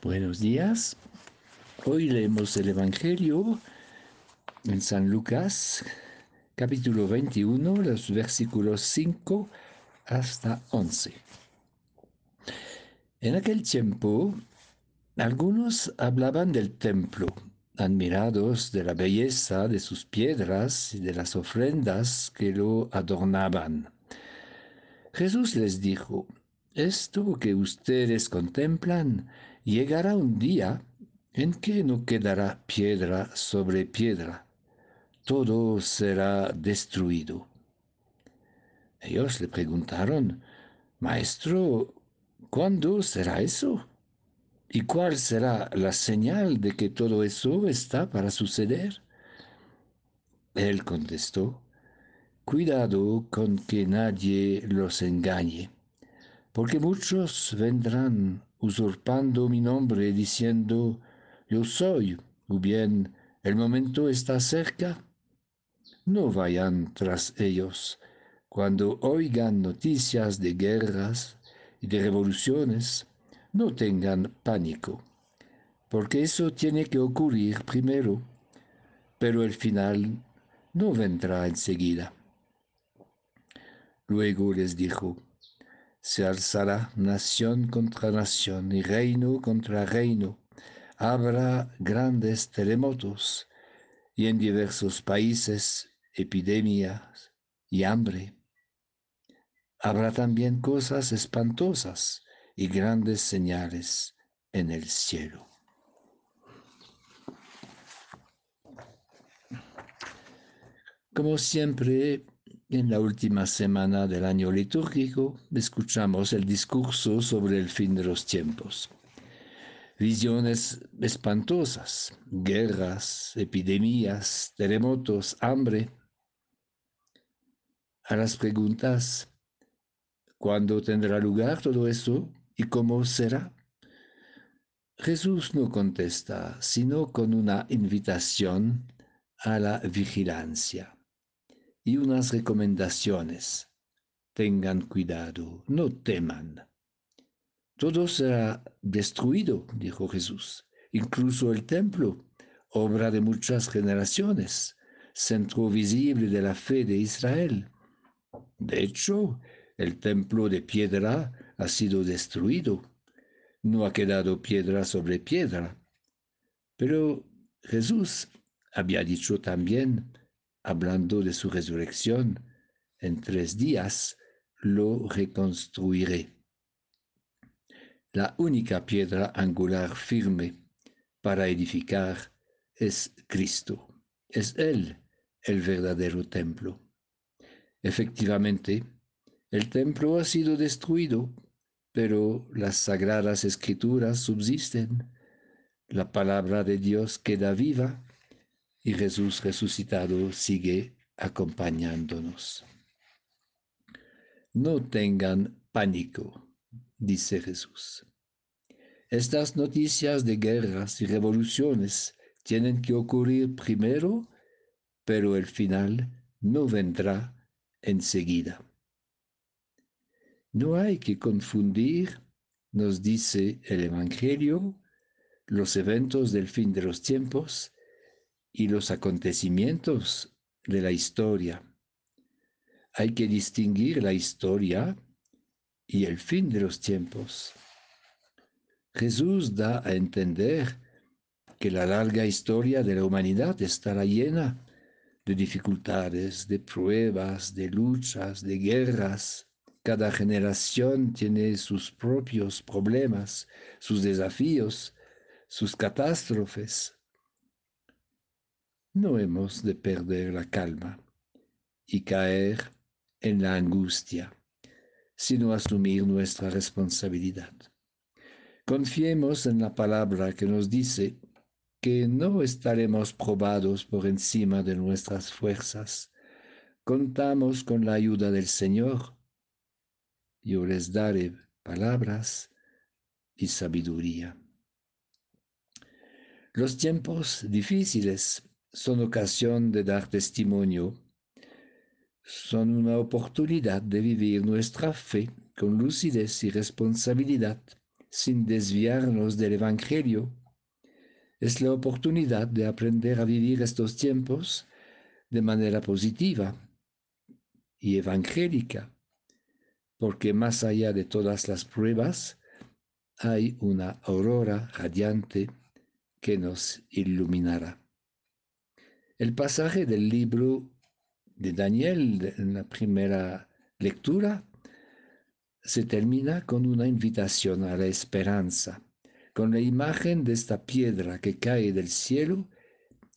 Buenos días. Hoy leemos el Evangelio en San Lucas, capítulo 21, los versículos 5 hasta 11. En aquel tiempo, algunos hablaban del templo, admirados de la belleza de sus piedras y de las ofrendas que lo adornaban. Jesús les dijo, esto que ustedes contemplan llegará un día en que no quedará piedra sobre piedra, todo será destruido. Ellos le preguntaron, Maestro, ¿cuándo será eso? ¿Y cuál será la señal de que todo eso está para suceder? Él contestó, Cuidado con que nadie los engañe porque muchos vendrán usurpando mi nombre diciendo, yo soy, o bien, el momento está cerca. No vayan tras ellos cuando oigan noticias de guerras y de revoluciones, no tengan pánico, porque eso tiene que ocurrir primero, pero el final no vendrá enseguida. Luego les dijo, se alzará nación contra nación y reino contra reino. Habrá grandes terremotos y en diversos países epidemias y hambre. Habrá también cosas espantosas y grandes señales en el cielo. Como siempre, en la última semana del año litúrgico escuchamos el discurso sobre el fin de los tiempos. Visiones espantosas, guerras, epidemias, terremotos, hambre. A las preguntas, ¿cuándo tendrá lugar todo eso y cómo será? Jesús no contesta, sino con una invitación a la vigilancia y unas recomendaciones. Tengan cuidado, no teman. Todo será destruido, dijo Jesús, incluso el templo, obra de muchas generaciones, centro visible de la fe de Israel. De hecho, el templo de piedra ha sido destruido. No ha quedado piedra sobre piedra. Pero Jesús había dicho también hablando de su resurrección, en tres días lo reconstruiré. La única piedra angular firme para edificar es Cristo. Es Él el verdadero templo. Efectivamente, el templo ha sido destruido, pero las sagradas escrituras subsisten. La palabra de Dios queda viva y Jesús resucitado sigue acompañándonos. No tengan pánico, dice Jesús. Estas noticias de guerras y revoluciones tienen que ocurrir primero, pero el final no vendrá enseguida. No hay que confundir, nos dice el Evangelio, los eventos del fin de los tiempos y los acontecimientos de la historia. Hay que distinguir la historia y el fin de los tiempos. Jesús da a entender que la larga historia de la humanidad estará llena de dificultades, de pruebas, de luchas, de guerras. Cada generación tiene sus propios problemas, sus desafíos, sus catástrofes no hemos de perder la calma y caer en la angustia, sino asumir nuestra responsabilidad. Confiemos en la palabra que nos dice que no estaremos probados por encima de nuestras fuerzas. Contamos con la ayuda del Señor. Yo les daré palabras y sabiduría. Los tiempos difíciles son ocasión de dar testimonio, son una oportunidad de vivir nuestra fe con lucidez y responsabilidad, sin desviarnos del Evangelio. Es la oportunidad de aprender a vivir estos tiempos de manera positiva y evangélica, porque más allá de todas las pruebas hay una aurora radiante que nos iluminará. El pasaje del libro de Daniel en la primera lectura se termina con una invitación a la esperanza, con la imagen de esta piedra que cae del cielo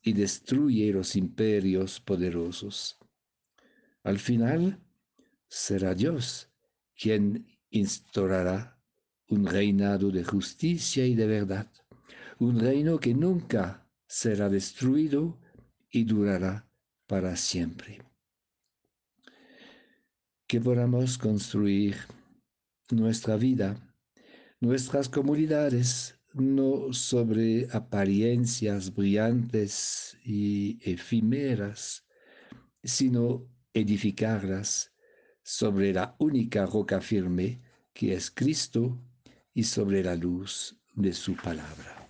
y destruye los imperios poderosos. Al final será Dios quien instaurará un reinado de justicia y de verdad, un reino que nunca será destruido y durará para siempre. Que podamos construir nuestra vida, nuestras comunidades, no sobre apariencias brillantes y efímeras, sino edificarlas sobre la única roca firme que es Cristo y sobre la luz de su palabra.